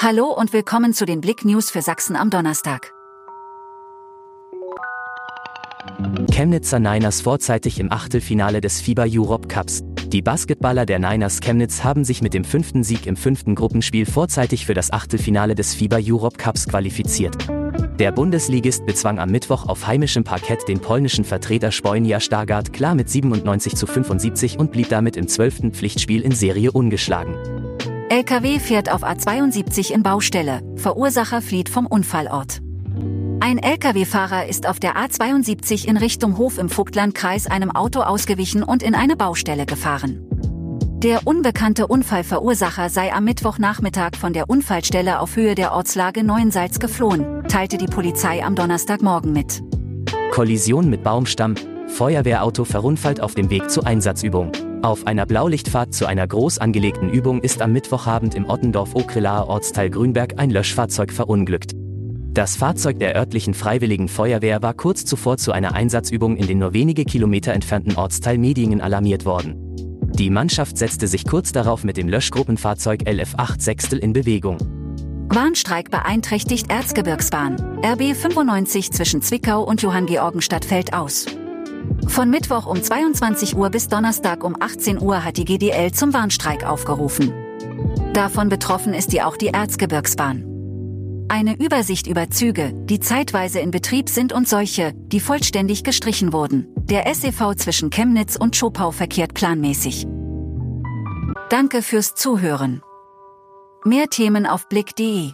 Hallo und willkommen zu den Blick News für Sachsen am Donnerstag. Chemnitzer Niners vorzeitig im Achtelfinale des FIBA Europe Cups. Die Basketballer der Niners Chemnitz haben sich mit dem fünften Sieg im fünften Gruppenspiel vorzeitig für das Achtelfinale des FIBA Europe Cups qualifiziert. Der Bundesligist bezwang am Mittwoch auf heimischem Parkett den polnischen Vertreter Spojnia Stargard klar mit 97 zu 75 und blieb damit im zwölften Pflichtspiel in Serie ungeschlagen. LKW fährt auf A72 in Baustelle, Verursacher flieht vom Unfallort. Ein Lkw-Fahrer ist auf der A72 in Richtung Hof im Vogtlandkreis einem Auto ausgewichen und in eine Baustelle gefahren. Der unbekannte Unfallverursacher sei am Mittwochnachmittag von der Unfallstelle auf Höhe der Ortslage Neuensalz geflohen, teilte die Polizei am Donnerstagmorgen mit. Kollision mit Baumstamm, Feuerwehrauto verunfallt auf dem Weg zur Einsatzübung. Auf einer Blaulichtfahrt zu einer groß angelegten Übung ist am Mittwochabend im Ottendorf-Okrelaer Ortsteil Grünberg ein Löschfahrzeug verunglückt. Das Fahrzeug der örtlichen Freiwilligen Feuerwehr war kurz zuvor zu einer Einsatzübung in den nur wenige Kilometer entfernten Ortsteil Medingen alarmiert worden. Die Mannschaft setzte sich kurz darauf mit dem Löschgruppenfahrzeug LF8 Sechstel in Bewegung. Warnstreik beeinträchtigt Erzgebirgsbahn. RB 95 zwischen Zwickau und Johanngeorgenstadt fällt aus. Von Mittwoch um 22 Uhr bis Donnerstag um 18 Uhr hat die GDL zum Warnstreik aufgerufen. Davon betroffen ist die auch die Erzgebirgsbahn. Eine Übersicht über Züge, die zeitweise in Betrieb sind und solche, die vollständig gestrichen wurden. Der SEV zwischen Chemnitz und Schopau verkehrt planmäßig. Danke fürs Zuhören. Mehr Themen auf blick.de